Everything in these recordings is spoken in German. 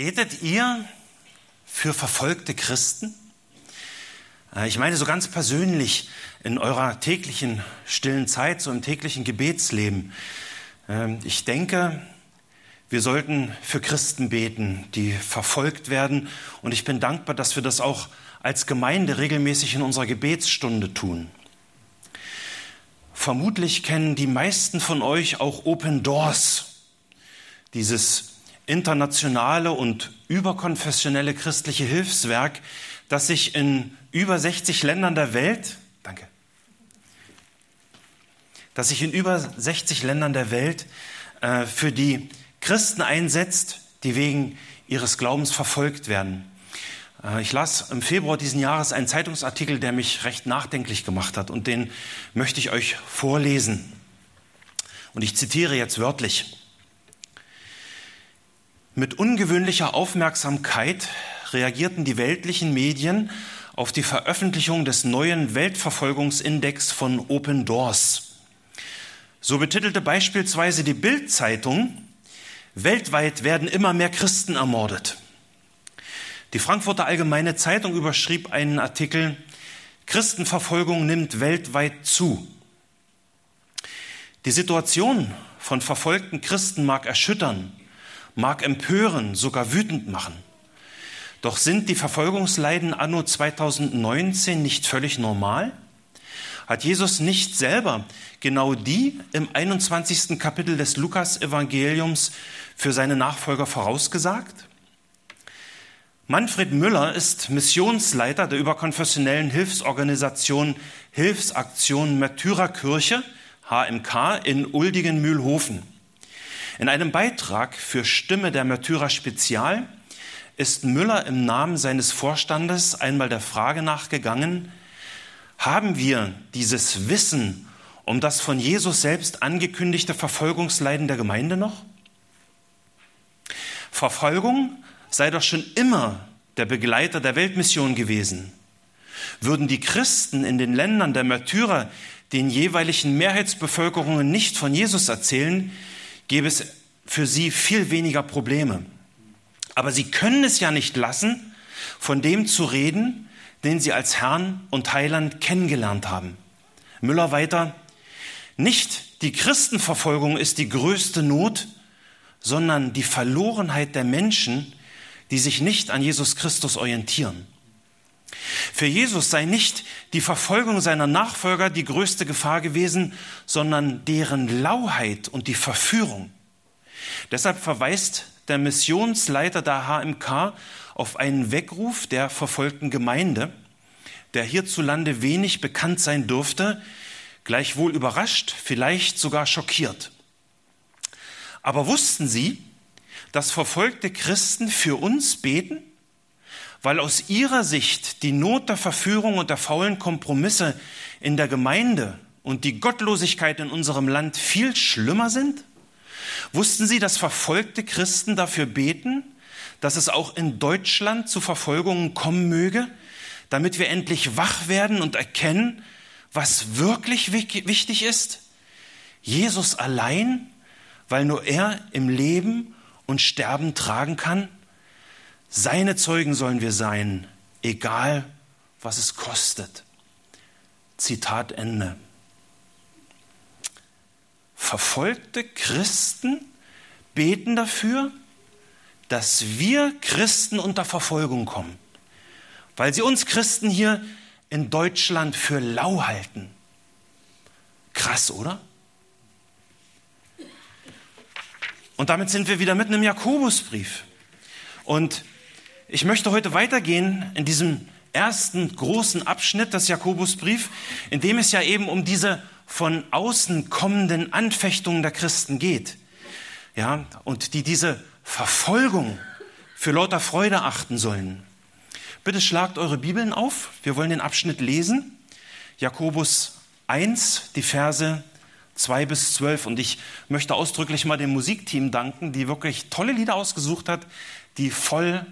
Betet ihr für verfolgte Christen? Äh, ich meine so ganz persönlich in eurer täglichen stillen Zeit, so im täglichen Gebetsleben. Ähm, ich denke, wir sollten für Christen beten, die verfolgt werden. Und ich bin dankbar, dass wir das auch als Gemeinde regelmäßig in unserer Gebetsstunde tun. Vermutlich kennen die meisten von euch auch Open Doors, dieses internationale und überkonfessionelle christliche Hilfswerk, das sich in über 60 Ländern der Welt, danke, das sich in über 60 Ländern der Welt äh, für die Christen einsetzt, die wegen ihres Glaubens verfolgt werden. Äh, ich las im Februar diesen Jahres einen Zeitungsartikel, der mich recht nachdenklich gemacht hat und den möchte ich euch vorlesen. Und ich zitiere jetzt wörtlich. Mit ungewöhnlicher Aufmerksamkeit reagierten die weltlichen Medien auf die Veröffentlichung des neuen Weltverfolgungsindex von Open Doors. So betitelte beispielsweise die Bild-Zeitung, weltweit werden immer mehr Christen ermordet. Die Frankfurter Allgemeine Zeitung überschrieb einen Artikel, Christenverfolgung nimmt weltweit zu. Die Situation von verfolgten Christen mag erschüttern, mag empören, sogar wütend machen. Doch sind die Verfolgungsleiden anno 2019 nicht völlig normal? Hat Jesus nicht selber genau die im 21. Kapitel des Lukas-Evangeliums für seine Nachfolger vorausgesagt? Manfred Müller ist Missionsleiter der überkonfessionellen Hilfsorganisation Hilfsaktion Märtyrerkirche, HMK, in Uldigen-Mühlhofen. In einem Beitrag für Stimme der Märtyrer Spezial ist Müller im Namen seines Vorstandes einmal der Frage nachgegangen, haben wir dieses Wissen um das von Jesus selbst angekündigte Verfolgungsleiden der Gemeinde noch? Verfolgung sei doch schon immer der Begleiter der Weltmission gewesen. Würden die Christen in den Ländern der Märtyrer den jeweiligen Mehrheitsbevölkerungen nicht von Jesus erzählen, gäbe es für sie viel weniger Probleme. Aber sie können es ja nicht lassen, von dem zu reden, den sie als Herrn und Heiland kennengelernt haben. Müller weiter, nicht die Christenverfolgung ist die größte Not, sondern die Verlorenheit der Menschen, die sich nicht an Jesus Christus orientieren. Für Jesus sei nicht die Verfolgung seiner Nachfolger die größte Gefahr gewesen, sondern deren Lauheit und die Verführung. Deshalb verweist der Missionsleiter der HMK auf einen Weckruf der verfolgten Gemeinde, der hierzulande wenig bekannt sein dürfte, gleichwohl überrascht, vielleicht sogar schockiert. Aber wussten Sie, dass verfolgte Christen für uns beten? Weil aus ihrer Sicht die Not der Verführung und der faulen Kompromisse in der Gemeinde und die Gottlosigkeit in unserem Land viel schlimmer sind? Wussten Sie, dass verfolgte Christen dafür beten, dass es auch in Deutschland zu Verfolgungen kommen möge, damit wir endlich wach werden und erkennen, was wirklich wichtig ist? Jesus allein, weil nur er im Leben und Sterben tragen kann? Seine Zeugen sollen wir sein, egal was es kostet. Zitat Ende. Verfolgte Christen beten dafür, dass wir Christen unter Verfolgung kommen, weil sie uns Christen hier in Deutschland für lau halten. Krass, oder? Und damit sind wir wieder mitten im Jakobusbrief. Und ich möchte heute weitergehen in diesem ersten großen Abschnitt des Jakobusbrief, in dem es ja eben um diese von außen kommenden Anfechtungen der Christen geht. Ja, und die diese Verfolgung für lauter Freude achten sollen. Bitte schlagt eure Bibeln auf. Wir wollen den Abschnitt lesen. Jakobus 1, die Verse 2 bis 12. Und ich möchte ausdrücklich mal dem Musikteam danken, die wirklich tolle Lieder ausgesucht hat, die voll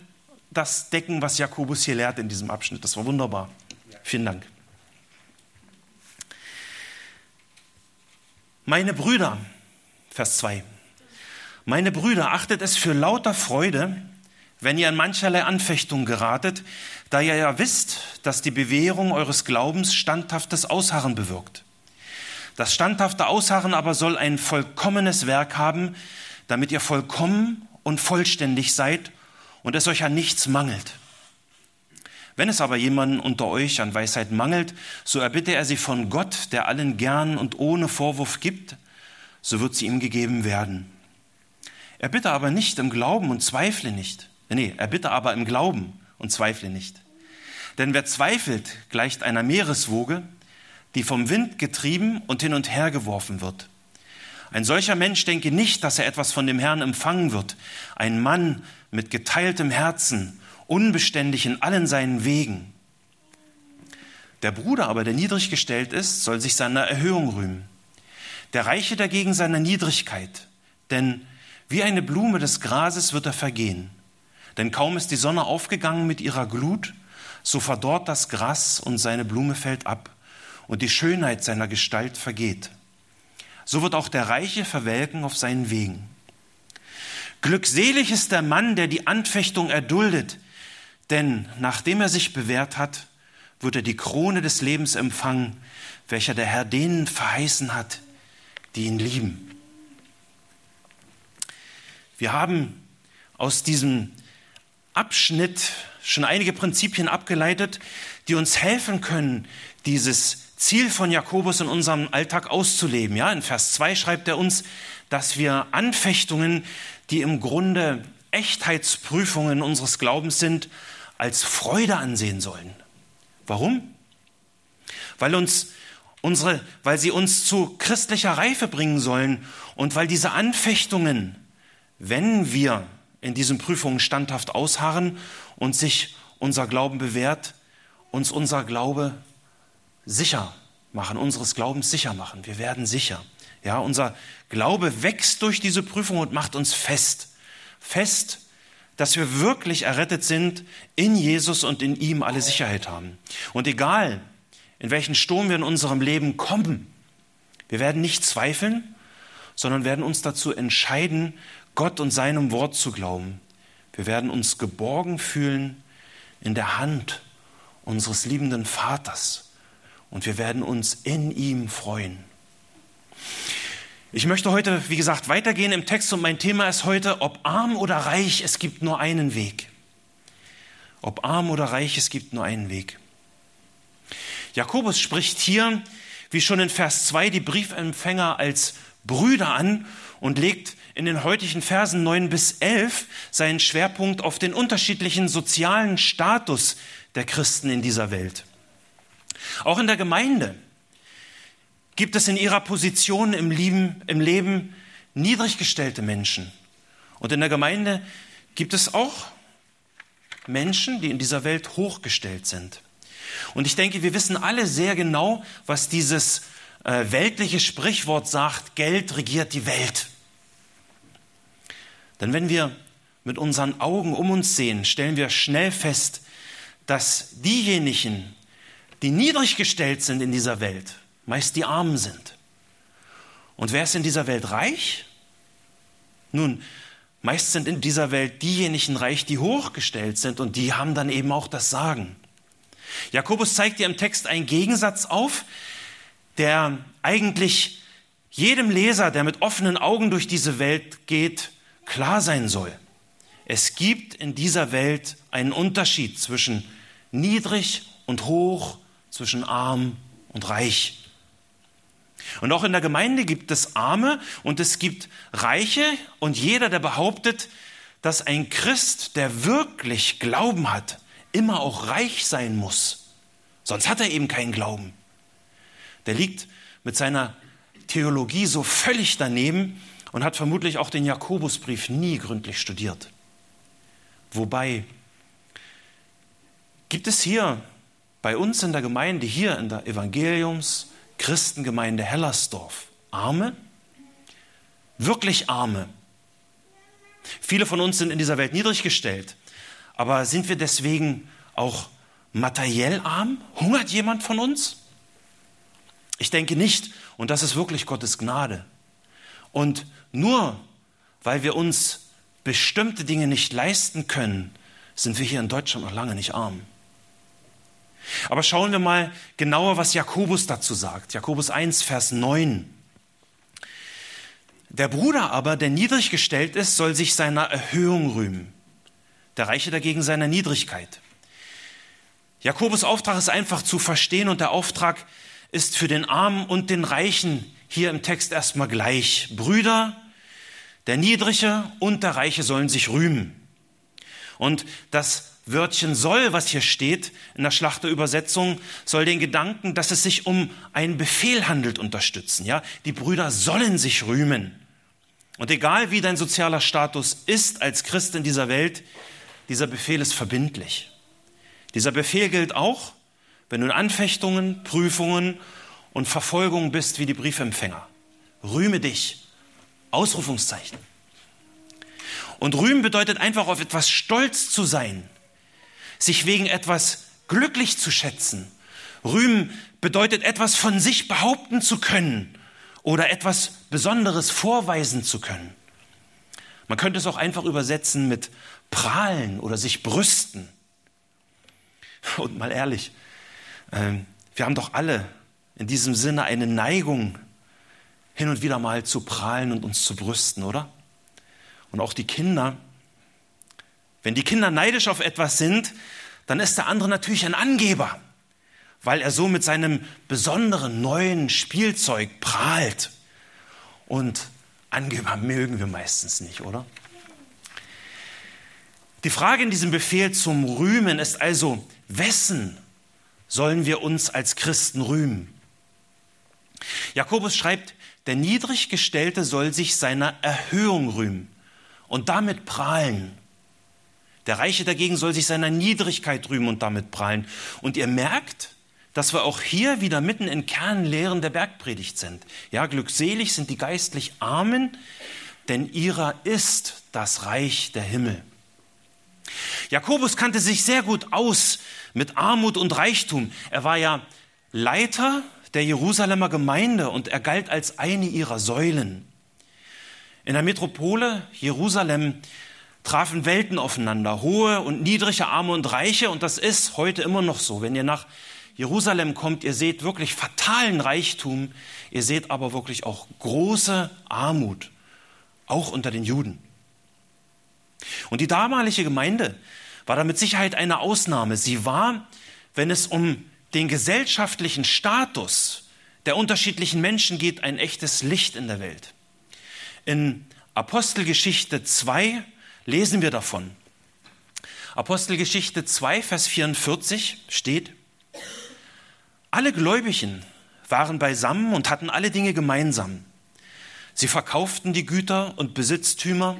das decken, was Jakobus hier lehrt in diesem Abschnitt. Das war wunderbar. Vielen Dank. Meine Brüder, Vers 2. Meine Brüder, achtet es für lauter Freude, wenn ihr in mancherlei Anfechtung geratet, da ihr ja wisst, dass die Bewährung eures Glaubens standhaftes Ausharren bewirkt. Das standhafte Ausharren aber soll ein vollkommenes Werk haben, damit ihr vollkommen und vollständig seid und es euch an nichts mangelt. Wenn es aber jemanden unter euch an Weisheit mangelt, so erbitte er sie von Gott, der allen gern und ohne Vorwurf gibt, so wird sie ihm gegeben werden. Er bitte aber nicht im Glauben und zweifle nicht. Nee, er bitte aber im Glauben und zweifle nicht. Denn wer zweifelt, gleicht einer Meereswoge, die vom Wind getrieben und hin und her geworfen wird. Ein solcher Mensch denke nicht, dass er etwas von dem Herrn empfangen wird. Ein Mann mit geteiltem Herzen, unbeständig in allen seinen Wegen. Der Bruder aber, der niedrig gestellt ist, soll sich seiner Erhöhung rühmen. Der Reiche dagegen seiner Niedrigkeit. Denn wie eine Blume des Grases wird er vergehen. Denn kaum ist die Sonne aufgegangen mit ihrer Glut, so verdorrt das Gras und seine Blume fällt ab und die Schönheit seiner Gestalt vergeht. So wird auch der Reiche verwelken auf seinen Wegen. Glückselig ist der Mann, der die Anfechtung erduldet, denn nachdem er sich bewährt hat, wird er die Krone des Lebens empfangen, welcher der Herr denen verheißen hat, die ihn lieben. Wir haben aus diesem Abschnitt schon einige Prinzipien abgeleitet, die uns helfen können, dieses Ziel von Jakobus in unserem Alltag auszuleben. Ja, in Vers 2 schreibt er uns, dass wir Anfechtungen, die im Grunde Echtheitsprüfungen unseres Glaubens sind, als Freude ansehen sollen. Warum? Weil uns unsere, weil sie uns zu christlicher Reife bringen sollen und weil diese Anfechtungen, wenn wir in diesen Prüfungen standhaft ausharren und sich unser Glauben bewährt, uns unser Glaube sicher machen, unseres Glaubens sicher machen. Wir werden sicher. Ja, unser Glaube wächst durch diese Prüfung und macht uns fest. Fest, dass wir wirklich errettet sind, in Jesus und in ihm alle Sicherheit haben. Und egal, in welchen Sturm wir in unserem Leben kommen, wir werden nicht zweifeln, sondern werden uns dazu entscheiden, Gott und seinem Wort zu glauben. Wir werden uns geborgen fühlen in der Hand unseres liebenden Vaters und wir werden uns in ihm freuen. Ich möchte heute, wie gesagt, weitergehen im Text und mein Thema ist heute, ob arm oder reich, es gibt nur einen Weg. Ob arm oder reich, es gibt nur einen Weg. Jakobus spricht hier, wie schon in Vers 2, die Briefempfänger als Brüder an und legt in den heutigen Versen 9 bis 11 seinen Schwerpunkt auf den unterschiedlichen sozialen Status der Christen in dieser Welt. Auch in der Gemeinde gibt es in ihrer Position im Leben, im Leben niedrig gestellte Menschen. Und in der Gemeinde gibt es auch Menschen, die in dieser Welt hochgestellt sind. Und ich denke, wir wissen alle sehr genau, was dieses äh, weltliche Sprichwort sagt, Geld regiert die Welt. Denn wenn wir mit unseren Augen um uns sehen, stellen wir schnell fest, dass diejenigen, die niedrig gestellt sind in dieser Welt, meist die Armen sind. Und wer ist in dieser Welt reich? Nun, meist sind in dieser Welt diejenigen reich, die hochgestellt sind und die haben dann eben auch das Sagen. Jakobus zeigt dir im Text einen Gegensatz auf, der eigentlich jedem Leser, der mit offenen Augen durch diese Welt geht, klar sein soll. Es gibt in dieser Welt einen Unterschied zwischen niedrig und hoch, zwischen arm und reich. Und auch in der Gemeinde gibt es Arme und es gibt Reiche und jeder, der behauptet, dass ein Christ, der wirklich Glauben hat, immer auch reich sein muss. Sonst hat er eben keinen Glauben. Der liegt mit seiner Theologie so völlig daneben, und hat vermutlich auch den Jakobusbrief nie gründlich studiert. Wobei, gibt es hier bei uns in der Gemeinde, hier in der Evangeliums Christengemeinde Hellersdorf, Arme? Wirklich Arme? Viele von uns sind in dieser Welt niedrig gestellt, aber sind wir deswegen auch materiell arm? Hungert jemand von uns? Ich denke nicht, und das ist wirklich Gottes Gnade. Und nur weil wir uns bestimmte Dinge nicht leisten können, sind wir hier in Deutschland noch lange nicht arm. Aber schauen wir mal genauer, was Jakobus dazu sagt. Jakobus 1, Vers 9. Der Bruder aber, der niedrig gestellt ist, soll sich seiner Erhöhung rühmen. Der Reiche dagegen seiner Niedrigkeit. Jakobus Auftrag ist einfach zu verstehen und der Auftrag ist für den Armen und den Reichen hier im Text erstmal gleich. Brüder, der Niedrige und der Reiche sollen sich rühmen. Und das Wörtchen soll, was hier steht in der Schlachterübersetzung, soll den Gedanken, dass es sich um einen Befehl handelt, unterstützen. Ja, die Brüder sollen sich rühmen. Und egal wie dein sozialer Status ist als Christ in dieser Welt, dieser Befehl ist verbindlich. Dieser Befehl gilt auch, wenn du in Anfechtungen, Prüfungen und Verfolgungen bist wie die Briefempfänger. Rühme dich. Ausrufungszeichen. Und rühmen bedeutet einfach auf etwas stolz zu sein, sich wegen etwas glücklich zu schätzen. Rühmen bedeutet etwas von sich behaupten zu können oder etwas Besonderes vorweisen zu können. Man könnte es auch einfach übersetzen mit prahlen oder sich brüsten. Und mal ehrlich, ähm, wir haben doch alle in diesem Sinne eine Neigung, hin und wieder mal zu prahlen und uns zu brüsten, oder? Und auch die Kinder. Wenn die Kinder neidisch auf etwas sind, dann ist der andere natürlich ein Angeber, weil er so mit seinem besonderen neuen Spielzeug prahlt. Und Angeber mögen wir meistens nicht, oder? Die Frage in diesem Befehl zum Rühmen ist also, wessen sollen wir uns als Christen rühmen? Jakobus schreibt, der Niedriggestellte soll sich seiner Erhöhung rühmen und damit prahlen. Der Reiche dagegen soll sich seiner Niedrigkeit rühmen und damit prahlen. Und ihr merkt, dass wir auch hier wieder mitten in Kernlehren der Bergpredigt sind. Ja, glückselig sind die geistlich Armen, denn ihrer ist das Reich der Himmel. Jakobus kannte sich sehr gut aus mit Armut und Reichtum. Er war ja Leiter der Jerusalemer Gemeinde und er galt als eine ihrer Säulen. In der Metropole Jerusalem trafen Welten aufeinander, hohe und niedrige, arme und reiche, und das ist heute immer noch so. Wenn ihr nach Jerusalem kommt, ihr seht wirklich fatalen Reichtum, ihr seht aber wirklich auch große Armut, auch unter den Juden. Und die damalige Gemeinde war da mit Sicherheit eine Ausnahme. Sie war, wenn es um den gesellschaftlichen Status der unterschiedlichen Menschen geht, ein echtes Licht in der Welt. In Apostelgeschichte 2 lesen wir davon. Apostelgeschichte 2, Vers 44 steht, alle Gläubigen waren beisammen und hatten alle Dinge gemeinsam. Sie verkauften die Güter und Besitztümer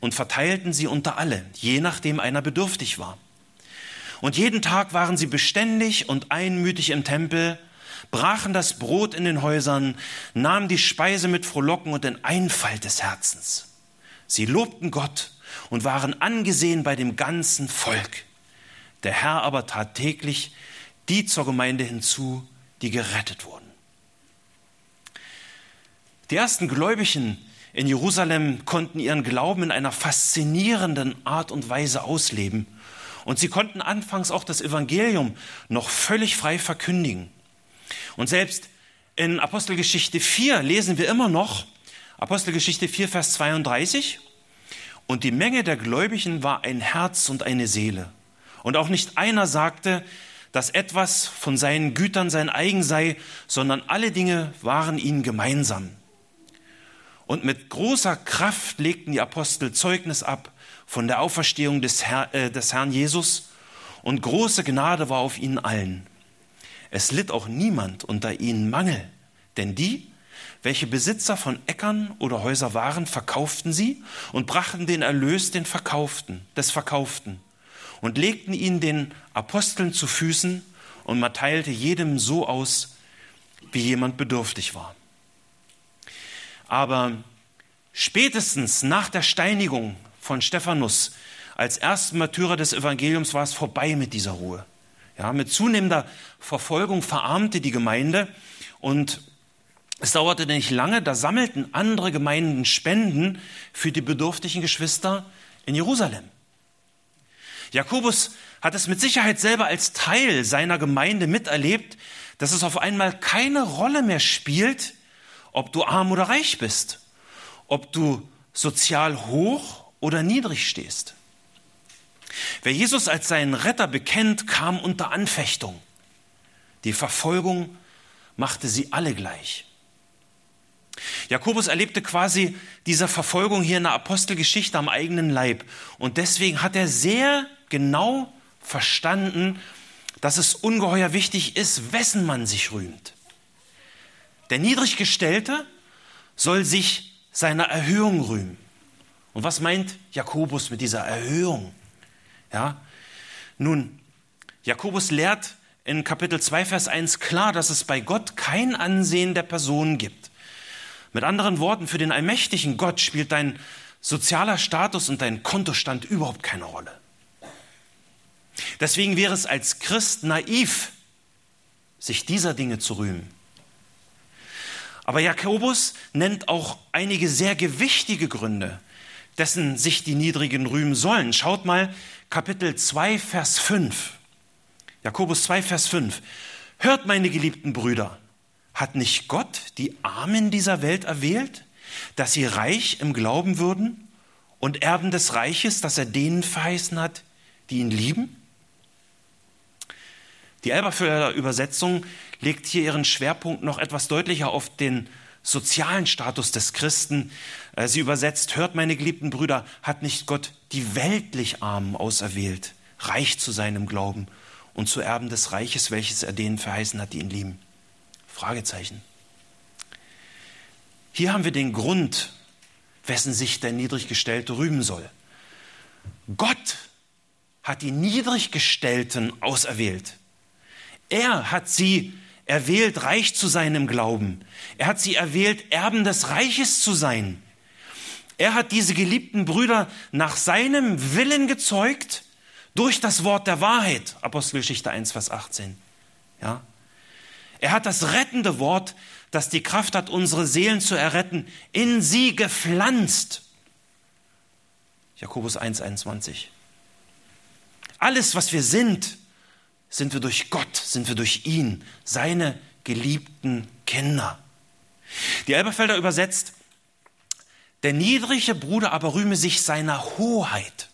und verteilten sie unter alle, je nachdem einer bedürftig war. Und jeden Tag waren sie beständig und einmütig im Tempel, brachen das Brot in den Häusern, nahmen die Speise mit Frohlocken und in Einfalt des Herzens. Sie lobten Gott und waren angesehen bei dem ganzen Volk. Der Herr aber tat täglich die zur Gemeinde hinzu, die gerettet wurden. Die ersten Gläubigen in Jerusalem konnten ihren Glauben in einer faszinierenden Art und Weise ausleben und sie konnten anfangs auch das Evangelium noch völlig frei verkündigen. Und selbst in Apostelgeschichte 4 lesen wir immer noch, Apostelgeschichte 4, Vers 32, und die Menge der Gläubigen war ein Herz und eine Seele. Und auch nicht einer sagte, dass etwas von seinen Gütern sein eigen sei, sondern alle Dinge waren ihnen gemeinsam. Und mit großer Kraft legten die Apostel Zeugnis ab von der Auferstehung des, Herr, äh, des Herrn Jesus und große Gnade war auf ihnen allen. Es litt auch niemand unter ihnen Mangel, denn die, welche Besitzer von Äckern oder Häuser waren, verkauften sie und brachten den Erlös den Verkauften, des Verkauften und legten ihn den Aposteln zu Füßen und man teilte jedem so aus, wie jemand bedürftig war. Aber spätestens nach der Steinigung von Stephanus als ersten Märtyrer des Evangeliums war es vorbei mit dieser Ruhe. Ja, mit zunehmender Verfolgung verarmte die Gemeinde und Es dauerte nicht lange, da sammelten andere Gemeinden Spenden für die bedürftigen Geschwister in Jerusalem. Jakobus hat es mit Sicherheit selber als Teil seiner Gemeinde miterlebt, dass es auf einmal keine Rolle mehr spielt, ob du arm oder reich bist, ob du sozial hoch oder niedrig stehst. Wer Jesus als seinen Retter bekennt, kam unter Anfechtung. Die Verfolgung machte sie alle gleich. Jakobus erlebte quasi diese Verfolgung hier in der Apostelgeschichte am eigenen Leib. Und deswegen hat er sehr genau verstanden, dass es ungeheuer wichtig ist, wessen man sich rühmt. Der Niedriggestellte soll sich seiner Erhöhung rühmen. Und was meint Jakobus mit dieser Erhöhung? Ja? Nun, Jakobus lehrt in Kapitel 2, Vers 1 klar, dass es bei Gott kein Ansehen der Person gibt. Mit anderen Worten, für den allmächtigen Gott spielt dein sozialer Status und dein Kontostand überhaupt keine Rolle. Deswegen wäre es als Christ naiv, sich dieser Dinge zu rühmen. Aber Jakobus nennt auch einige sehr gewichtige Gründe, dessen sich die Niedrigen rühmen sollen. Schaut mal Kapitel 2, Vers 5. Jakobus 2, Vers 5. Hört, meine geliebten Brüder, hat nicht Gott die Armen dieser Welt erwählt, dass sie reich im Glauben würden und Erben des Reiches, das er denen verheißen hat, die ihn lieben? Die Elberfelder Übersetzung legt hier ihren Schwerpunkt noch etwas deutlicher auf den sozialen Status des Christen. Äh, sie übersetzt, hört meine geliebten Brüder, hat nicht Gott die weltlich Armen auserwählt, reich zu sein im Glauben und zu Erben des Reiches, welches er denen verheißen hat, die ihn lieben? Fragezeichen. Hier haben wir den Grund, wessen sich der Niedriggestellte rühmen soll. Gott hat die Niedriggestellten auserwählt. Er hat sie erwählt, reich zu sein im Glauben. Er hat sie erwählt, Erben des Reiches zu sein. Er hat diese geliebten Brüder nach seinem Willen gezeugt durch das Wort der Wahrheit. Apostelgeschichte 1, Vers 18. Ja? Er hat das rettende Wort, das die Kraft hat, unsere Seelen zu erretten, in sie gepflanzt. Jakobus 1, 21. Alles, was wir sind, sind wir durch Gott, sind wir durch ihn, seine geliebten Kinder. Die Elberfelder übersetzt, der niedrige Bruder aber rühme sich seiner Hoheit.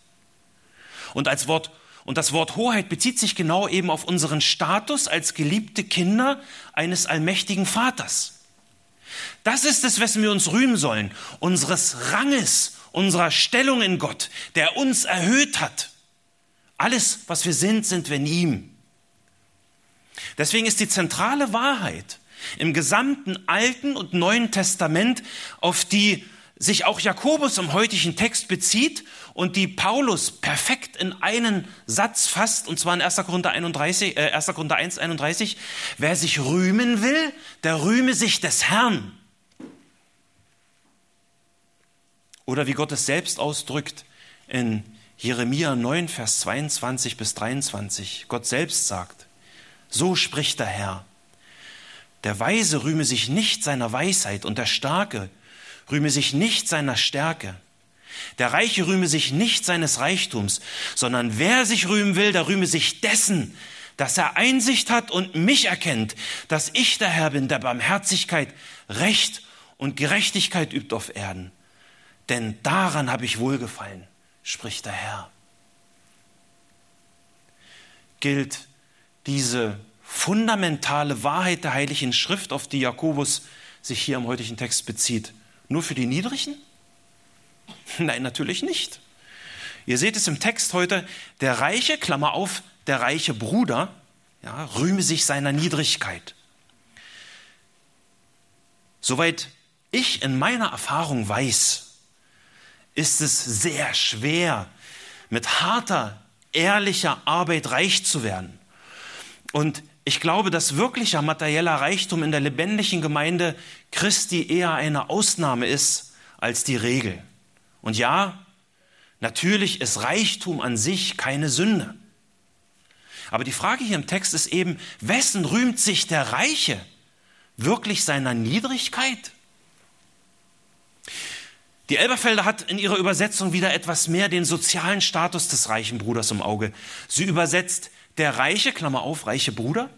Und als Wort und das Wort Hoheit bezieht sich genau eben auf unseren Status als geliebte Kinder eines allmächtigen Vaters. Das ist es, wessen wir uns rühmen sollen, unseres Ranges, unserer Stellung in Gott, der uns erhöht hat. Alles, was wir sind, sind wir in ihm. Deswegen ist die zentrale Wahrheit im gesamten Alten und Neuen Testament, auf die sich auch Jakobus im heutigen Text bezieht und die Paulus perfekt in einen Satz fasst, und zwar in 1. Korinther, 31, äh, 1. Korinther 1, 31, wer sich rühmen will, der rühme sich des Herrn. Oder wie Gott es selbst ausdrückt in Jeremia 9, Vers 22 bis 23. Gott selbst sagt, so spricht der Herr. Der Weise rühme sich nicht seiner Weisheit und der Starke rühme sich nicht seiner Stärke. Der Reiche rühme sich nicht seines Reichtums, sondern wer sich rühmen will, der rühme sich dessen, dass er Einsicht hat und mich erkennt, dass ich der Herr bin, der Barmherzigkeit, Recht und Gerechtigkeit übt auf Erden. Denn daran habe ich wohlgefallen, spricht der Herr. Gilt diese fundamentale Wahrheit der Heiligen Schrift, auf die Jakobus sich hier im heutigen Text bezieht, nur für die Niedrigen? Nein, natürlich nicht. Ihr seht es im Text heute, der reiche, Klammer auf, der reiche Bruder, ja, rühme sich seiner Niedrigkeit. Soweit ich in meiner Erfahrung weiß, ist es sehr schwer, mit harter, ehrlicher Arbeit reich zu werden. Und ich glaube, dass wirklicher materieller Reichtum in der lebendigen Gemeinde Christi eher eine Ausnahme ist als die Regel. Und ja, natürlich ist Reichtum an sich keine Sünde. Aber die Frage hier im Text ist eben, wessen rühmt sich der Reiche? wirklich seiner Niedrigkeit? Die Elberfelder hat in ihrer Übersetzung wieder etwas mehr den sozialen Status des reichen Bruders im Auge. Sie übersetzt der reiche, Klammer auf, reiche Bruder,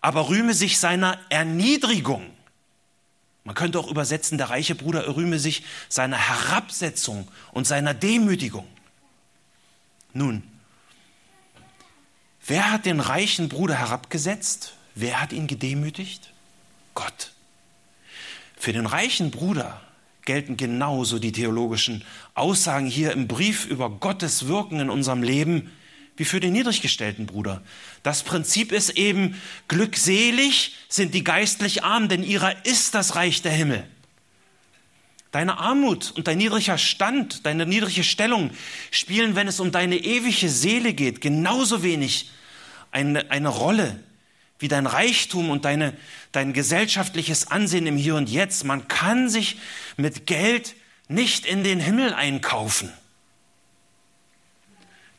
aber rühme sich seiner Erniedrigung. Man könnte auch übersetzen, der reiche Bruder rühme sich seiner Herabsetzung und seiner Demütigung. Nun, wer hat den reichen Bruder herabgesetzt? Wer hat ihn gedemütigt? Gott. Für den reichen Bruder gelten genauso die theologischen Aussagen hier im Brief über Gottes Wirken in unserem Leben wie für den niedriggestellten Bruder. Das Prinzip ist eben, glückselig sind die geistlich Armen, denn ihrer ist das Reich der Himmel. Deine Armut und dein niedriger Stand, deine niedrige Stellung spielen, wenn es um deine ewige Seele geht, genauso wenig eine, eine Rolle wie dein Reichtum und deine, dein gesellschaftliches Ansehen im Hier und Jetzt. Man kann sich mit Geld nicht in den Himmel einkaufen.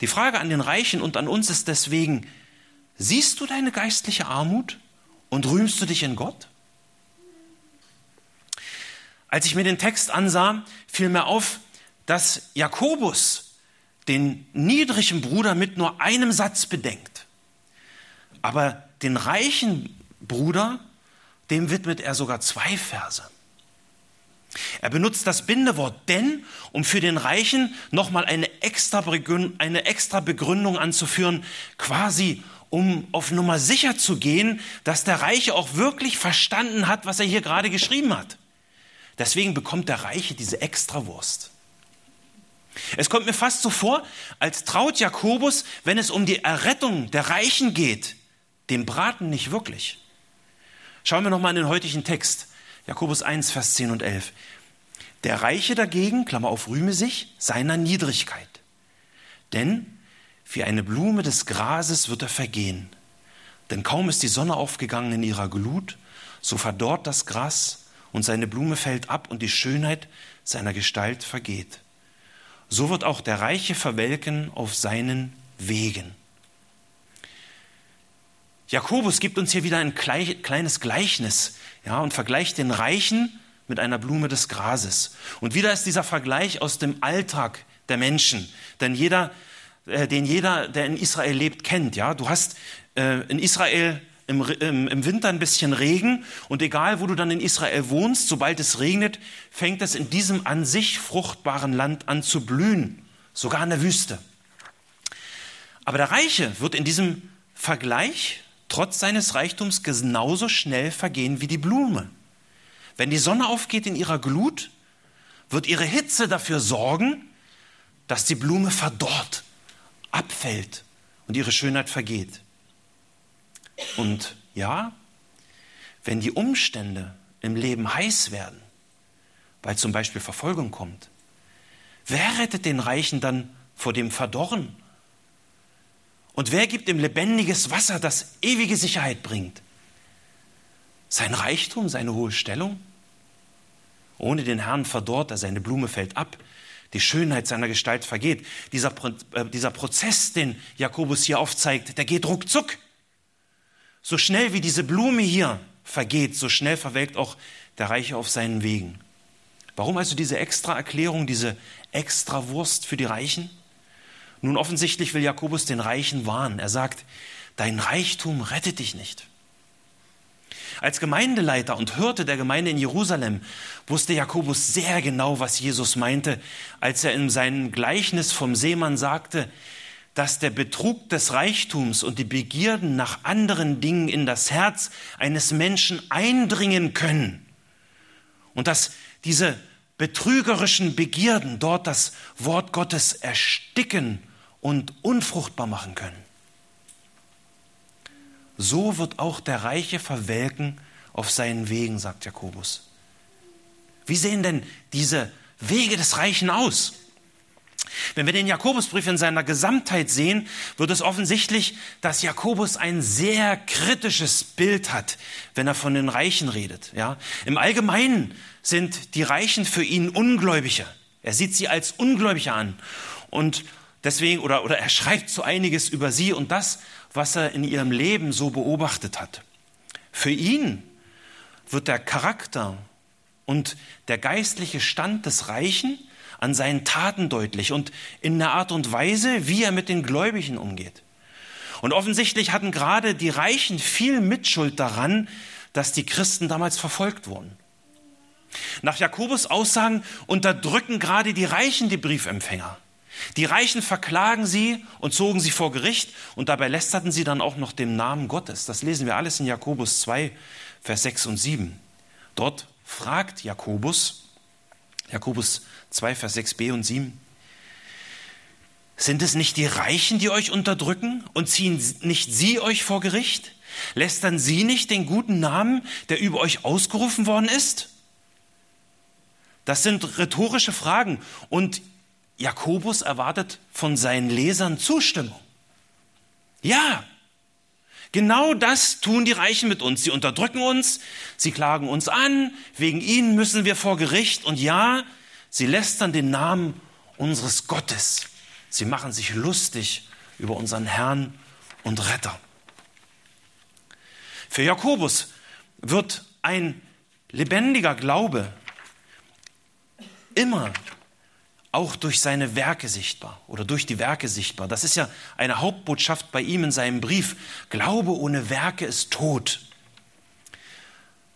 Die Frage an den Reichen und an uns ist deswegen, siehst du deine geistliche Armut und rühmst du dich in Gott? Als ich mir den Text ansah, fiel mir auf, dass Jakobus den niedrigen Bruder mit nur einem Satz bedenkt. Aber den reichen Bruder, dem widmet er sogar zwei Verse. Er benutzt das Bindewort denn, um für den Reichen nochmal eine extra, eine extra Begründung anzuführen, quasi um auf Nummer sicher zu gehen, dass der Reiche auch wirklich verstanden hat, was er hier gerade geschrieben hat. Deswegen bekommt der Reiche diese Extrawurst. Es kommt mir fast so vor, als traut Jakobus, wenn es um die Errettung der Reichen geht, dem Braten nicht wirklich. Schauen wir nochmal in den heutigen Text. Jakobus 1, Vers 10 und 11. Der Reiche dagegen, Klammer auf, rühme sich seiner Niedrigkeit. Denn wie eine Blume des Grases wird er vergehen. Denn kaum ist die Sonne aufgegangen in ihrer Glut, so verdorrt das Gras und seine Blume fällt ab und die Schönheit seiner Gestalt vergeht. So wird auch der Reiche verwelken auf seinen Wegen. Jakobus gibt uns hier wieder ein kleines Gleichnis ja, und vergleicht den Reichen mit einer Blume des Grases. Und wieder ist dieser Vergleich aus dem Alltag der Menschen, denn jeder, äh, den jeder, der in Israel lebt, kennt. Ja, du hast äh, in Israel im, im, im Winter ein bisschen Regen und egal, wo du dann in Israel wohnst, sobald es regnet, fängt es in diesem an sich fruchtbaren Land an zu blühen, sogar in der Wüste. Aber der Reiche wird in diesem Vergleich trotz seines Reichtums genauso schnell vergehen wie die Blume. Wenn die Sonne aufgeht in ihrer Glut, wird ihre Hitze dafür sorgen, dass die Blume verdorrt, abfällt und ihre Schönheit vergeht. Und ja, wenn die Umstände im Leben heiß werden, weil zum Beispiel Verfolgung kommt, wer rettet den Reichen dann vor dem Verdorren und wer gibt ihm lebendiges Wasser, das ewige Sicherheit bringt? Sein Reichtum, seine hohe Stellung? Ohne den Herrn verdorrt er, seine Blume fällt ab, die Schönheit seiner Gestalt vergeht. Dieser, äh, dieser Prozess, den Jakobus hier aufzeigt, der geht ruckzuck. So schnell wie diese Blume hier vergeht, so schnell verwelkt auch der Reiche auf seinen Wegen. Warum also diese extra Erklärung, diese extra Wurst für die Reichen? Nun offensichtlich will Jakobus den Reichen warnen. Er sagt, dein Reichtum rettet dich nicht. Als Gemeindeleiter und Hirte der Gemeinde in Jerusalem wusste Jakobus sehr genau, was Jesus meinte, als er in seinem Gleichnis vom Seemann sagte, dass der Betrug des Reichtums und die Begierden nach anderen Dingen in das Herz eines Menschen eindringen können und dass diese betrügerischen Begierden dort das Wort Gottes ersticken und unfruchtbar machen können. So wird auch der Reiche verwelken auf seinen Wegen, sagt Jakobus. Wie sehen denn diese Wege des Reichen aus? Wenn wir den Jakobusbrief in seiner Gesamtheit sehen, wird es offensichtlich, dass Jakobus ein sehr kritisches Bild hat, wenn er von den Reichen redet. Ja? Im Allgemeinen sind die Reichen für ihn Ungläubige. Er sieht sie als Ungläubige an. Und deswegen, oder, oder er schreibt so einiges über sie und das, was er in ihrem Leben so beobachtet hat. Für ihn wird der Charakter und der geistliche Stand des Reichen an seinen Taten deutlich und in der Art und Weise, wie er mit den Gläubigen umgeht. Und offensichtlich hatten gerade die Reichen viel Mitschuld daran, dass die Christen damals verfolgt wurden. Nach Jakobus Aussagen unterdrücken gerade die Reichen die Briefempfänger. Die Reichen verklagen sie und zogen sie vor Gericht und dabei lästerten sie dann auch noch dem Namen Gottes. Das lesen wir alles in Jakobus 2, Vers 6 und 7. Dort fragt Jakobus, Jakobus 2, Vers 6b und 7, sind es nicht die Reichen, die euch unterdrücken und ziehen nicht sie euch vor Gericht? Lästern sie nicht den guten Namen, der über euch ausgerufen worden ist? Das sind rhetorische Fragen und Jakobus erwartet von seinen Lesern Zustimmung. Ja, genau das tun die Reichen mit uns. Sie unterdrücken uns, sie klagen uns an, wegen ihnen müssen wir vor Gericht und ja, sie lästern den Namen unseres Gottes. Sie machen sich lustig über unseren Herrn und Retter. Für Jakobus wird ein lebendiger Glaube immer auch durch seine Werke sichtbar oder durch die Werke sichtbar. Das ist ja eine Hauptbotschaft bei ihm in seinem Brief. Glaube ohne Werke ist tot.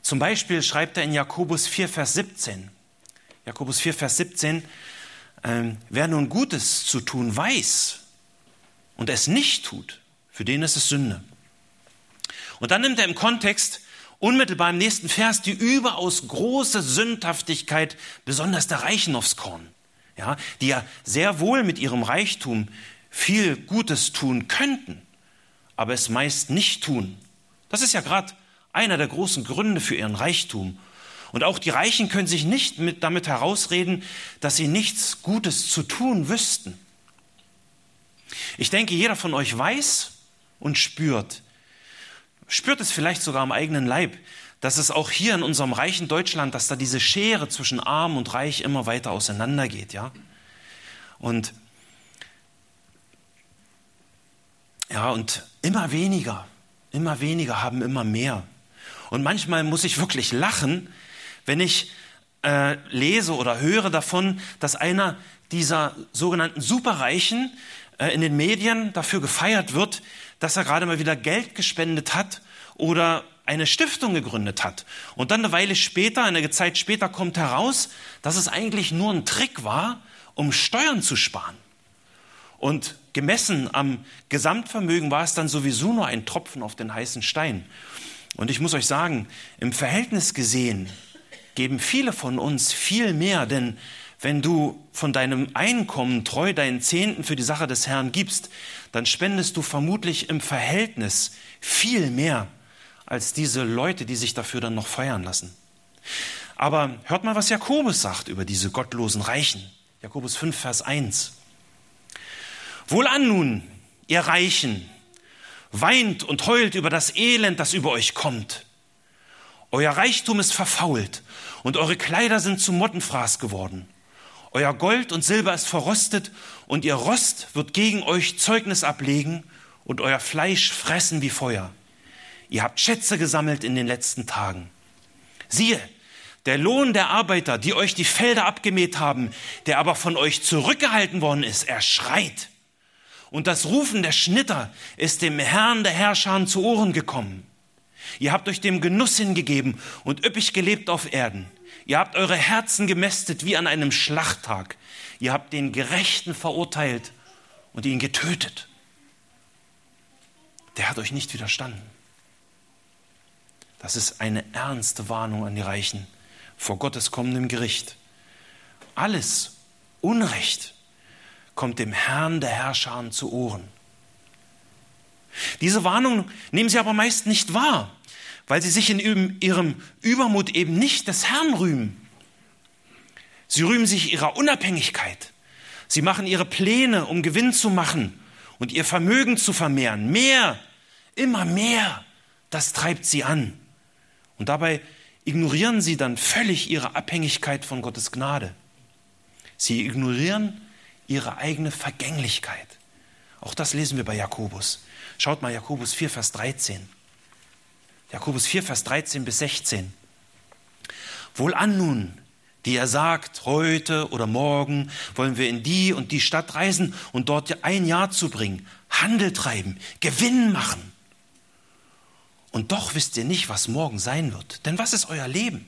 Zum Beispiel schreibt er in Jakobus 4, Vers 17. Jakobus 4, Vers 17, ähm, wer nun Gutes zu tun weiß und es nicht tut, für den ist es Sünde. Und dann nimmt er im Kontext unmittelbar im nächsten Vers die überaus große Sündhaftigkeit, besonders der Reichen aufs Korn, ja, die ja sehr wohl mit ihrem Reichtum viel Gutes tun könnten, aber es meist nicht tun. Das ist ja gerade einer der großen Gründe für ihren Reichtum und auch die Reichen können sich nicht mit, damit herausreden, dass sie nichts Gutes zu tun wüssten. Ich denke, jeder von euch weiß und spürt, spürt es vielleicht sogar am eigenen Leib, dass es auch hier in unserem reichen Deutschland, dass da diese Schere zwischen arm und reich immer weiter auseinandergeht, ja? Und ja, und immer weniger, immer weniger haben immer mehr. Und manchmal muss ich wirklich lachen, wenn ich äh, lese oder höre davon, dass einer dieser sogenannten Superreichen äh, in den Medien dafür gefeiert wird, dass er gerade mal wieder Geld gespendet hat oder eine Stiftung gegründet hat. Und dann eine Weile später, eine Zeit später kommt heraus, dass es eigentlich nur ein Trick war, um Steuern zu sparen. Und gemessen am Gesamtvermögen war es dann sowieso nur ein Tropfen auf den heißen Stein. Und ich muss euch sagen, im Verhältnis gesehen geben viele von uns viel mehr, denn wenn du von deinem Einkommen treu deinen Zehnten für die Sache des Herrn gibst, dann spendest du vermutlich im Verhältnis viel mehr als diese Leute, die sich dafür dann noch feiern lassen. Aber hört mal, was Jakobus sagt über diese gottlosen Reichen. Jakobus 5, Vers 1. Wohlan nun, ihr Reichen, weint und heult über das Elend, das über euch kommt. Euer Reichtum ist verfault und eure Kleider sind zu Mottenfraß geworden. Euer Gold und Silber ist verrostet und ihr Rost wird gegen euch Zeugnis ablegen und euer Fleisch fressen wie Feuer. Ihr habt Schätze gesammelt in den letzten Tagen. Siehe, der Lohn der Arbeiter, die euch die Felder abgemäht haben, der aber von euch zurückgehalten worden ist, er schreit. Und das Rufen der Schnitter ist dem Herrn der Herrscher zu Ohren gekommen. Ihr habt euch dem Genuss hingegeben und üppig gelebt auf Erden. Ihr habt eure Herzen gemästet wie an einem Schlachttag. Ihr habt den Gerechten verurteilt und ihn getötet. Der hat euch nicht widerstanden. Das ist eine ernste Warnung an die Reichen vor Gottes kommendem Gericht. Alles Unrecht kommt dem Herrn der Herrscher zu Ohren. Diese Warnung nehmen sie aber meist nicht wahr, weil sie sich in ihrem Übermut eben nicht des Herrn rühmen. Sie rühmen sich ihrer Unabhängigkeit. Sie machen ihre Pläne, um Gewinn zu machen und ihr Vermögen zu vermehren. Mehr, immer mehr, das treibt sie an. Und dabei ignorieren sie dann völlig ihre Abhängigkeit von Gottes Gnade. Sie ignorieren ihre eigene Vergänglichkeit. Auch das lesen wir bei Jakobus. Schaut mal Jakobus 4, Vers 13. Jakobus 4, Vers 13 bis 16. Wohlan nun, die er sagt, heute oder morgen wollen wir in die und die Stadt reisen und dort ein Jahr zubringen, Handel treiben, Gewinn machen. Und doch wisst ihr nicht, was morgen sein wird. Denn was ist euer Leben?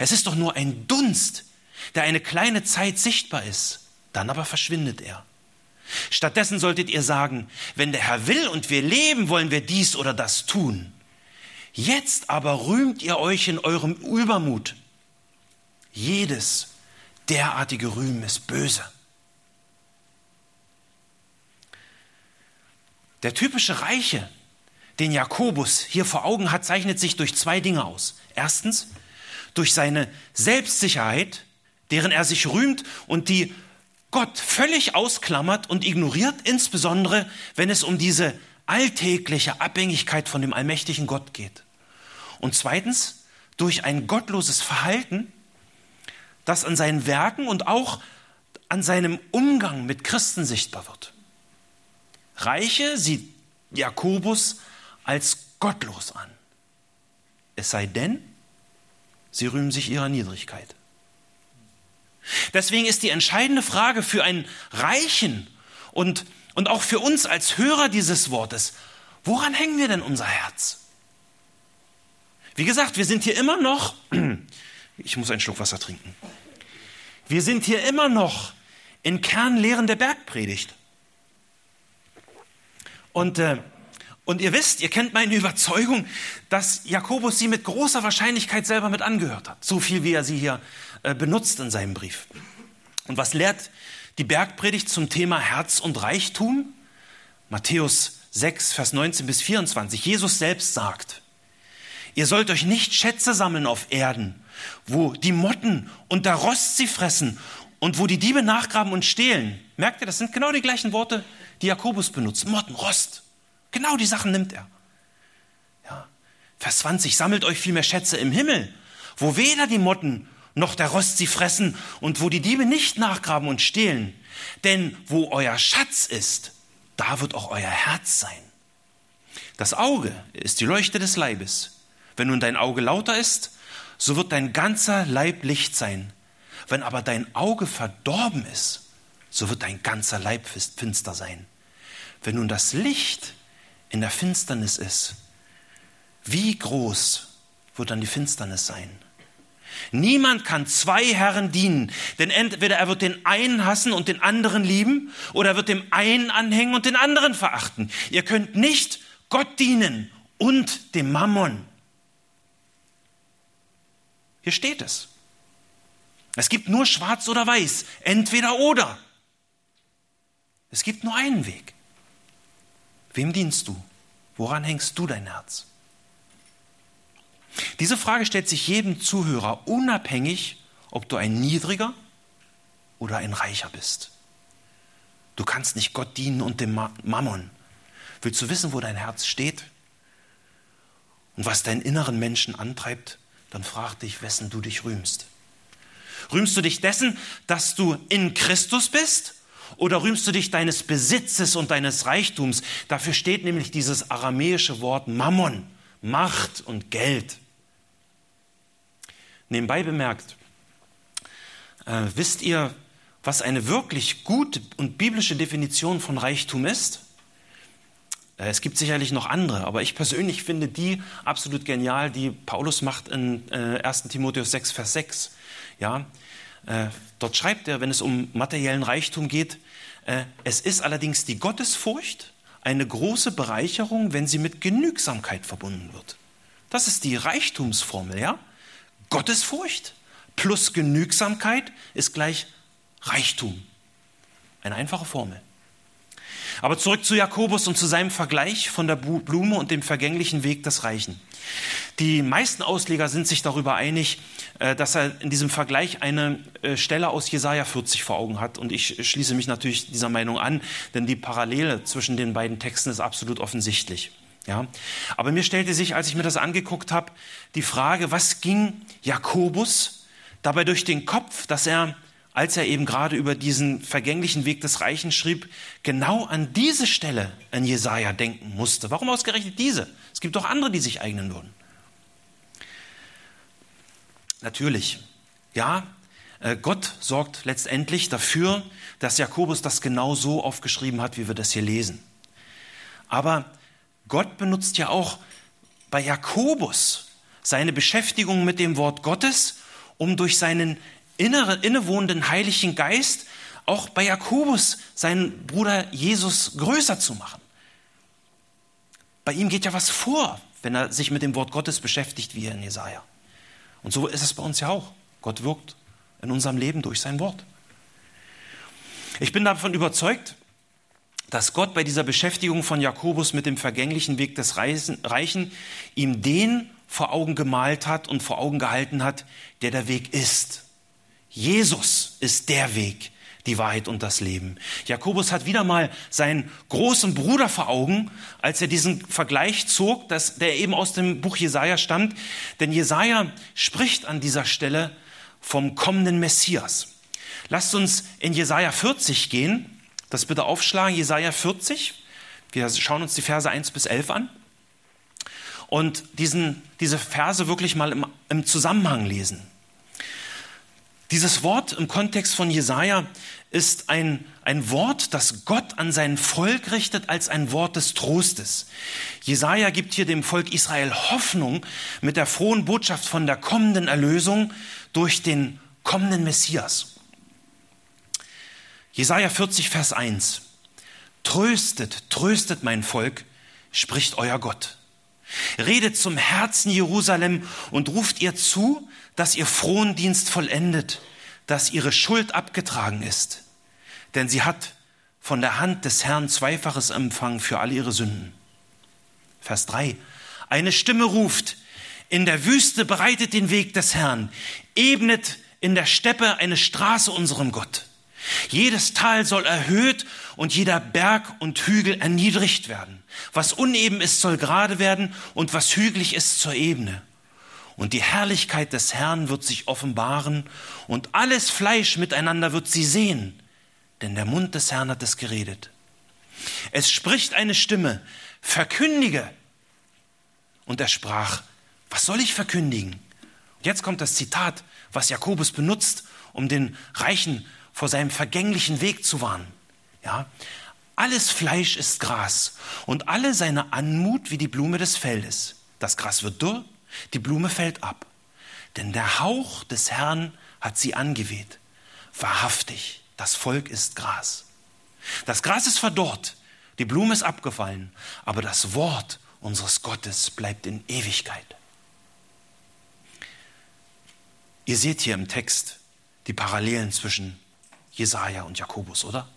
Es ist doch nur ein Dunst, der eine kleine Zeit sichtbar ist, dann aber verschwindet er. Stattdessen solltet ihr sagen, wenn der Herr will und wir leben, wollen wir dies oder das tun. Jetzt aber rühmt ihr euch in eurem Übermut. Jedes derartige Rühmen ist böse. Der typische Reiche, den Jakobus hier vor Augen hat, zeichnet sich durch zwei Dinge aus. Erstens, durch seine Selbstsicherheit, deren er sich rühmt und die Gott völlig ausklammert und ignoriert, insbesondere wenn es um diese alltägliche Abhängigkeit von dem allmächtigen Gott geht. Und zweitens, durch ein gottloses Verhalten, das an seinen Werken und auch an seinem Umgang mit Christen sichtbar wird. Reiche sieht Jakobus als gottlos an. Es sei denn, sie rühmen sich ihrer Niedrigkeit. Deswegen ist die entscheidende Frage für einen Reichen und, und auch für uns als Hörer dieses Wortes, woran hängen wir denn unser Herz? Wie gesagt, wir sind hier immer noch, ich muss einen Schluck Wasser trinken, wir sind hier immer noch in Kernlehren der Bergpredigt. Und, äh, und ihr wisst, ihr kennt meine Überzeugung, dass Jakobus sie mit großer Wahrscheinlichkeit selber mit angehört hat. So viel, wie er sie hier äh, benutzt in seinem Brief. Und was lehrt die Bergpredigt zum Thema Herz und Reichtum? Matthäus 6, Vers 19 bis 24. Jesus selbst sagt, ihr sollt euch nicht Schätze sammeln auf Erden, wo die Motten und der Rost sie fressen und wo die Diebe nachgraben und stehlen. Merkt ihr, das sind genau die gleichen Worte, die Jakobus benutzt. Motten, Rost. Genau die Sachen nimmt er. Ja. Vers 20, sammelt euch vielmehr Schätze im Himmel, wo weder die Motten noch der Rost sie fressen und wo die Diebe nicht nachgraben und stehlen. Denn wo euer Schatz ist, da wird auch euer Herz sein. Das Auge ist die Leuchte des Leibes. Wenn nun dein Auge lauter ist, so wird dein ganzer Leib Licht sein. Wenn aber dein Auge verdorben ist, so wird dein ganzer Leib finster sein. Wenn nun das Licht in der Finsternis ist, wie groß wird dann die Finsternis sein? Niemand kann zwei Herren dienen, denn entweder er wird den einen hassen und den anderen lieben, oder er wird dem einen anhängen und den anderen verachten. Ihr könnt nicht Gott dienen und dem Mammon. Hier steht es. Es gibt nur schwarz oder weiß, entweder oder. Es gibt nur einen Weg. Wem dienst du? Woran hängst du dein Herz? Diese Frage stellt sich jedem Zuhörer unabhängig, ob du ein niedriger oder ein reicher bist. Du kannst nicht Gott dienen und dem Mammon. Willst du wissen, wo dein Herz steht und was deinen inneren Menschen antreibt? Dann frag dich, wessen du dich rühmst. Rühmst du dich dessen, dass du in Christus bist? Oder rühmst du dich deines Besitzes und deines Reichtums? Dafür steht nämlich dieses aramäische Wort Mammon, Macht und Geld. Nebenbei bemerkt, äh, wisst ihr, was eine wirklich gute und biblische Definition von Reichtum ist? Äh, es gibt sicherlich noch andere, aber ich persönlich finde die absolut genial, die Paulus macht in äh, 1 Timotheus 6, Vers 6. Ja, äh, dort schreibt er, wenn es um materiellen Reichtum geht, äh, es ist allerdings die Gottesfurcht eine große Bereicherung, wenn sie mit Genügsamkeit verbunden wird. Das ist die Reichtumsformel, ja? Gottesfurcht plus Genügsamkeit ist gleich Reichtum. Eine einfache Formel. Aber zurück zu Jakobus und zu seinem Vergleich von der Blume und dem vergänglichen Weg des Reichen. Die meisten Ausleger sind sich darüber einig, äh, dass er in diesem Vergleich eine äh, Stelle aus Jesaja 40 vor Augen hat. Und ich schließe mich natürlich dieser Meinung an, denn die Parallele zwischen den beiden Texten ist absolut offensichtlich. Ja, aber mir stellte sich, als ich mir das angeguckt habe, die Frage, was ging Jakobus dabei durch den Kopf, dass er, als er eben gerade über diesen vergänglichen Weg des Reichen schrieb, genau an diese Stelle in Jesaja denken musste. Warum ausgerechnet diese? Es gibt doch andere, die sich eignen würden. Natürlich, ja, äh, Gott sorgt letztendlich dafür, dass Jakobus das genau so aufgeschrieben hat, wie wir das hier lesen. Aber Gott benutzt ja auch bei Jakobus seine Beschäftigung mit dem Wort Gottes, um durch seinen inneren, innewohnenden Heiligen Geist auch bei Jakobus seinen Bruder Jesus größer zu machen. Bei ihm geht ja was vor, wenn er sich mit dem Wort Gottes beschäftigt, wie in Jesaja. Und so ist es bei uns ja auch. Gott wirkt in unserem Leben durch sein Wort. Ich bin davon überzeugt, dass Gott bei dieser Beschäftigung von Jakobus mit dem vergänglichen Weg des Reichen ihm den vor Augen gemalt hat und vor Augen gehalten hat, der der Weg ist. Jesus ist der Weg, die Wahrheit und das Leben. Jakobus hat wieder mal seinen großen Bruder vor Augen, als er diesen Vergleich zog, dass der eben aus dem Buch Jesaja stammt. Denn Jesaja spricht an dieser Stelle vom kommenden Messias. Lasst uns in Jesaja 40 gehen. Das bitte aufschlagen, Jesaja 40. Wir schauen uns die Verse 1 bis 11 an und diesen, diese Verse wirklich mal im, im Zusammenhang lesen. Dieses Wort im Kontext von Jesaja ist ein, ein Wort, das Gott an sein Volk richtet als ein Wort des Trostes. Jesaja gibt hier dem Volk Israel Hoffnung mit der frohen Botschaft von der kommenden Erlösung durch den kommenden Messias. Jesaja 40, Vers 1. Tröstet, tröstet mein Volk, spricht euer Gott. Redet zum Herzen Jerusalem und ruft ihr zu, dass ihr Frondienst vollendet, dass ihre Schuld abgetragen ist. Denn sie hat von der Hand des Herrn zweifaches Empfang für alle ihre Sünden. Vers 3. Eine Stimme ruft, in der Wüste bereitet den Weg des Herrn, ebnet in der Steppe eine Straße unserem Gott. Jedes Tal soll erhöht und jeder Berg und Hügel erniedrigt werden. Was uneben ist, soll gerade werden und was hügelig ist, zur Ebene. Und die Herrlichkeit des Herrn wird sich offenbaren und alles Fleisch miteinander wird sie sehen, denn der Mund des Herrn hat es geredet. Es spricht eine Stimme, verkündige. Und er sprach, was soll ich verkündigen? Und jetzt kommt das Zitat, was Jakobus benutzt, um den Reichen vor seinem vergänglichen Weg zu warnen. Ja, alles Fleisch ist Gras und alle seine Anmut wie die Blume des Feldes. Das Gras wird dürr, die Blume fällt ab. Denn der Hauch des Herrn hat sie angeweht. Wahrhaftig, das Volk ist Gras. Das Gras ist verdorrt, die Blume ist abgefallen, aber das Wort unseres Gottes bleibt in Ewigkeit. Ihr seht hier im Text die Parallelen zwischen Jesaja und Jakobus, oder?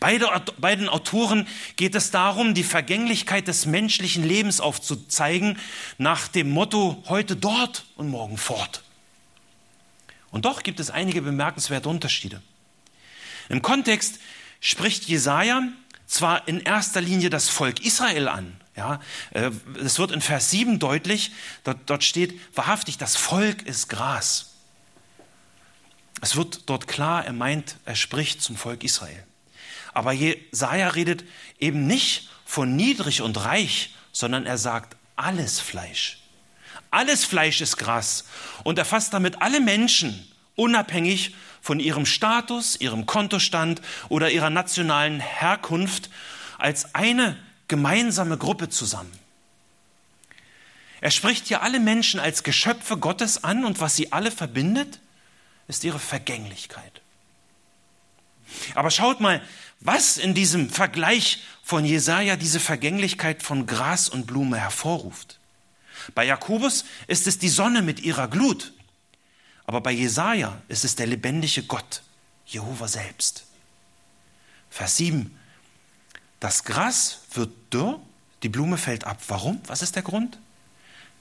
Beide, beiden Autoren geht es darum, die Vergänglichkeit des menschlichen Lebens aufzuzeigen, nach dem Motto heute dort und morgen fort. Und doch gibt es einige bemerkenswerte Unterschiede. Im Kontext spricht Jesaja zwar in erster Linie das Volk Israel an. Ja, äh, es wird in Vers 7 deutlich, dort, dort steht wahrhaftig, das Volk ist Gras. Es wird dort klar, er meint, er spricht zum Volk Israel. Aber Jesaja redet eben nicht von niedrig und reich, sondern er sagt alles Fleisch. Alles Fleisch ist Gras und erfasst damit alle Menschen, unabhängig von ihrem Status, ihrem Kontostand oder ihrer nationalen Herkunft, als eine gemeinsame Gruppe zusammen. Er spricht hier alle Menschen als Geschöpfe Gottes an und was sie alle verbindet, ist ihre Vergänglichkeit. Aber schaut mal, was in diesem Vergleich von Jesaja diese Vergänglichkeit von Gras und Blume hervorruft. Bei Jakobus ist es die Sonne mit ihrer Glut, aber bei Jesaja ist es der lebendige Gott, Jehova selbst. Vers 7. Das Gras wird dürr, die Blume fällt ab. Warum? Was ist der Grund?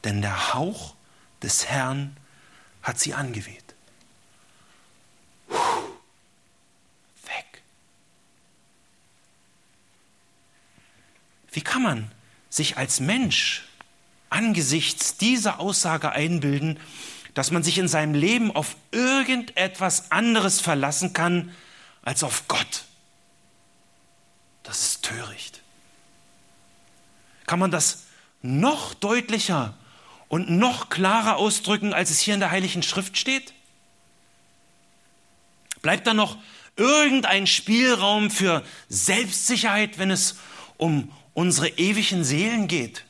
Denn der Hauch des Herrn hat sie angeweht. Wie kann man sich als Mensch angesichts dieser Aussage einbilden, dass man sich in seinem Leben auf irgendetwas anderes verlassen kann als auf Gott? Das ist töricht. Kann man das noch deutlicher und noch klarer ausdrücken, als es hier in der Heiligen Schrift steht? Bleibt da noch irgendein Spielraum für Selbstsicherheit, wenn es um unsere ewigen Seelen geht?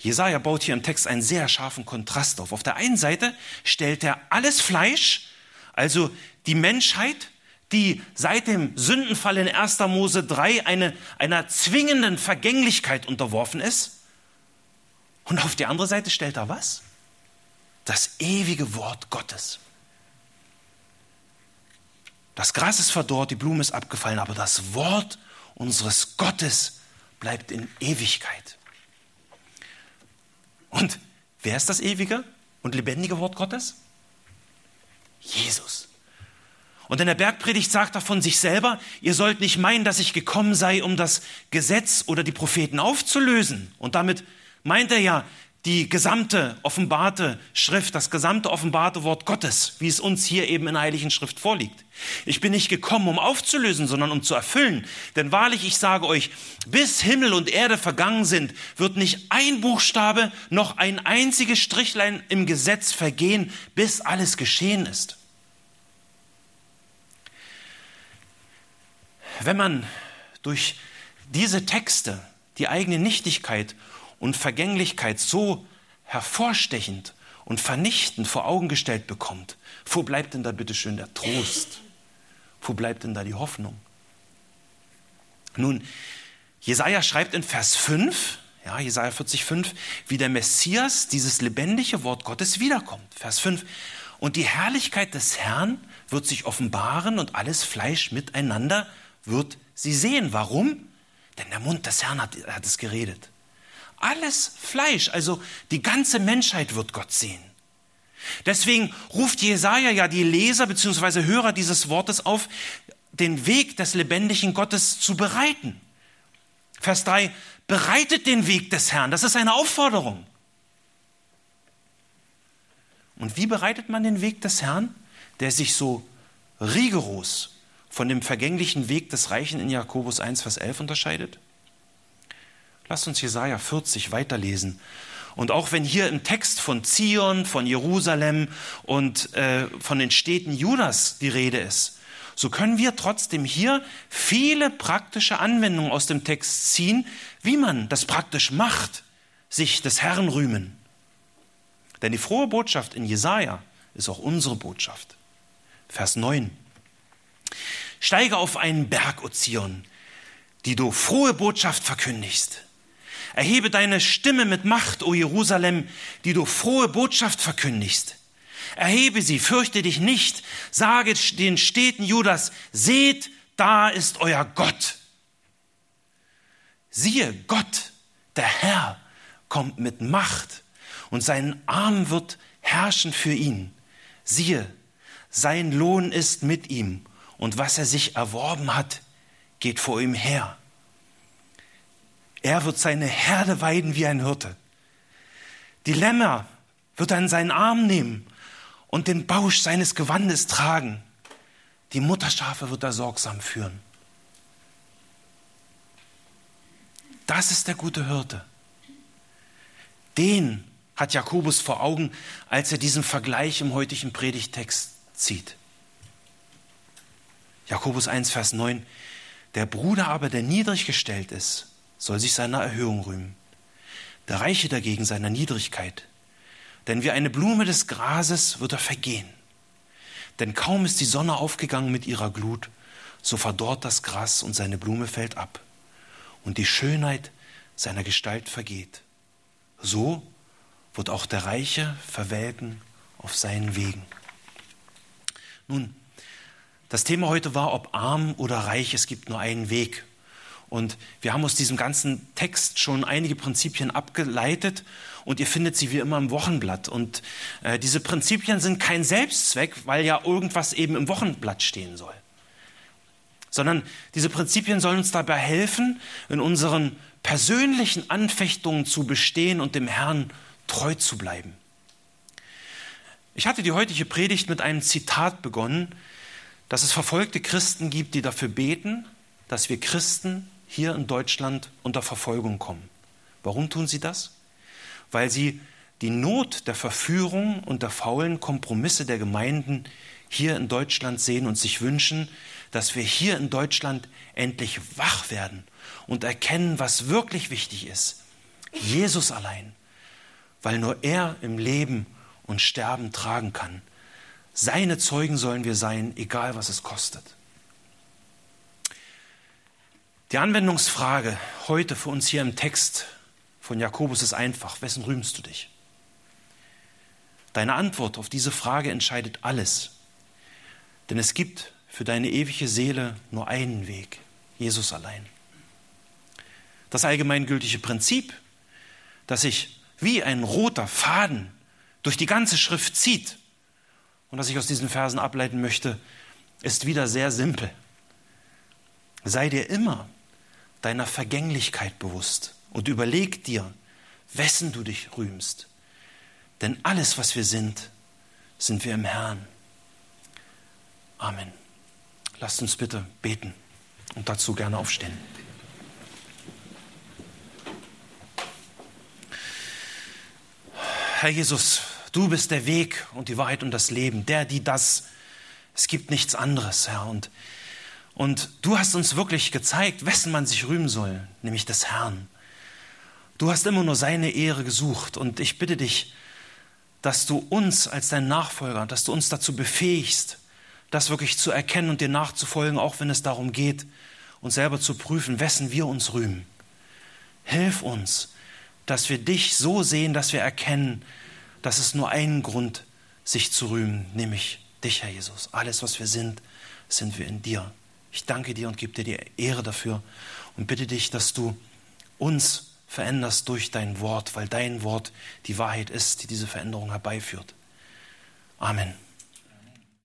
Jesaja baut hier im Text einen sehr scharfen Kontrast auf. Auf der einen Seite stellt er alles Fleisch, also die Menschheit, die seit dem Sündenfall in 1. Mose 3 eine, einer zwingenden Vergänglichkeit unterworfen ist. Und auf die andere Seite stellt er was? Das ewige Wort Gottes. Das Gras ist verdorrt, die Blume ist abgefallen, aber das Wort unseres Gottes bleibt in Ewigkeit. Und wer ist das ewige und lebendige Wort Gottes? Jesus. Und in der Bergpredigt sagt er von sich selber, ihr sollt nicht meinen, dass ich gekommen sei, um das Gesetz oder die Propheten aufzulösen. Und damit meint er ja die gesamte offenbarte Schrift, das gesamte offenbarte Wort Gottes, wie es uns hier eben in der Heiligen Schrift vorliegt. Ich bin nicht gekommen, um aufzulösen, sondern um zu erfüllen. Denn wahrlich, ich sage euch, bis Himmel und Erde vergangen sind, wird nicht ein Buchstabe noch ein einziges Strichlein im Gesetz vergehen, bis alles geschehen ist. Wenn man durch diese Texte die eigene Nichtigkeit und Vergänglichkeit so hervorstechend und vernichtend vor Augen gestellt bekommt, wo bleibt denn da bitte schön der Trost? Wo bleibt denn da die Hoffnung? Nun, Jesaja schreibt in Vers 5, ja, Jesaja 40, 5, wie der Messias, dieses lebendige Wort Gottes, wiederkommt. Vers 5. Und die Herrlichkeit des Herrn wird sich offenbaren und alles Fleisch miteinander wird sie sehen. Warum? Denn der Mund des Herrn hat, hat es geredet. Alles Fleisch, also die ganze Menschheit wird Gott sehen. Deswegen ruft Jesaja ja die Leser bzw. Hörer dieses Wortes auf, den Weg des lebendigen Gottes zu bereiten. Vers 3, bereitet den Weg des Herrn. Das ist eine Aufforderung. Und wie bereitet man den Weg des Herrn, der sich so rigoros von dem vergänglichen Weg des Reichen in Jakobus 1, Vers 11 unterscheidet? Lasst uns Jesaja 40 weiterlesen. Und auch wenn hier im Text von Zion, von Jerusalem und äh, von den Städten Judas die Rede ist, so können wir trotzdem hier viele praktische Anwendungen aus dem Text ziehen, wie man das praktisch macht, sich des Herrn rühmen. Denn die frohe Botschaft in Jesaja ist auch unsere Botschaft. Vers 9. Steige auf einen Berg, O Zion, die du frohe Botschaft verkündigst. Erhebe deine Stimme mit Macht, o Jerusalem, die du frohe Botschaft verkündigst. Erhebe sie, fürchte dich nicht, sage den Städten Judas, seht, da ist euer Gott. Siehe, Gott, der Herr, kommt mit Macht und sein Arm wird herrschen für ihn. Siehe, sein Lohn ist mit ihm und was er sich erworben hat, geht vor ihm her. Er wird seine Herde weiden wie ein Hirte. Die Lämmer wird er in seinen Arm nehmen und den Bausch seines Gewandes tragen. Die Mutterschafe wird er sorgsam führen. Das ist der gute Hirte. Den hat Jakobus vor Augen, als er diesen Vergleich im heutigen Predigtext zieht. Jakobus 1, Vers 9. Der Bruder aber, der niedrig gestellt ist, soll sich seiner Erhöhung rühmen, der Reiche dagegen seiner Niedrigkeit. Denn wie eine Blume des Grases wird er vergehen. Denn kaum ist die Sonne aufgegangen mit ihrer Glut, so verdorrt das Gras und seine Blume fällt ab, und die Schönheit seiner Gestalt vergeht. So wird auch der Reiche verwelken auf seinen Wegen. Nun, das Thema heute war, ob arm oder reich, es gibt nur einen Weg. Und wir haben aus diesem ganzen Text schon einige Prinzipien abgeleitet und ihr findet sie wie immer im Wochenblatt. Und äh, diese Prinzipien sind kein Selbstzweck, weil ja irgendwas eben im Wochenblatt stehen soll. Sondern diese Prinzipien sollen uns dabei helfen, in unseren persönlichen Anfechtungen zu bestehen und dem Herrn treu zu bleiben. Ich hatte die heutige Predigt mit einem Zitat begonnen, dass es verfolgte Christen gibt, die dafür beten, dass wir Christen hier in Deutschland unter Verfolgung kommen, Warum tun sie das? Weil sie die Not der Verführung und der faulen Kompromisse der Gemeinden hier in Deutschland sehen und sich wünschen, dass wir hier in Deutschland endlich wach werden und erkennen, was wirklich wichtig ist. Jesus allein, weil nur er im Leben und Sterben tragen kann. Seine Zeugen sollen wir sein, egal was es kostet. Die Anwendungsfrage heute für uns hier im Text von Jakobus ist einfach. Wessen rühmst du dich? Deine Antwort auf diese Frage entscheidet alles. Denn es gibt für deine ewige Seele nur einen Weg, Jesus allein. Das allgemeingültige Prinzip, das sich wie ein roter Faden durch die ganze Schrift zieht und das ich aus diesen Versen ableiten möchte, ist wieder sehr simpel. Sei dir immer deiner Vergänglichkeit bewusst und überleg dir, wessen du dich rühmst. Denn alles, was wir sind, sind wir im Herrn. Amen. Lasst uns bitte beten und dazu gerne aufstehen. Herr Jesus, du bist der Weg und die Wahrheit und das Leben, der, die das. Es gibt nichts anderes, Herr. Und, und du hast uns wirklich gezeigt, wessen man sich rühmen soll, nämlich des Herrn. Du hast immer nur seine Ehre gesucht und ich bitte dich, dass du uns als dein Nachfolger, dass du uns dazu befähigst, das wirklich zu erkennen und dir nachzufolgen, auch wenn es darum geht, uns selber zu prüfen, wessen wir uns rühmen. Hilf uns, dass wir dich so sehen, dass wir erkennen, dass es nur einen Grund, sich zu rühmen, nämlich dich, Herr Jesus. Alles, was wir sind, sind wir in dir. Ich danke dir und gebe dir die Ehre dafür und bitte dich, dass du uns veränderst durch dein Wort, weil dein Wort die Wahrheit ist, die diese Veränderung herbeiführt. Amen.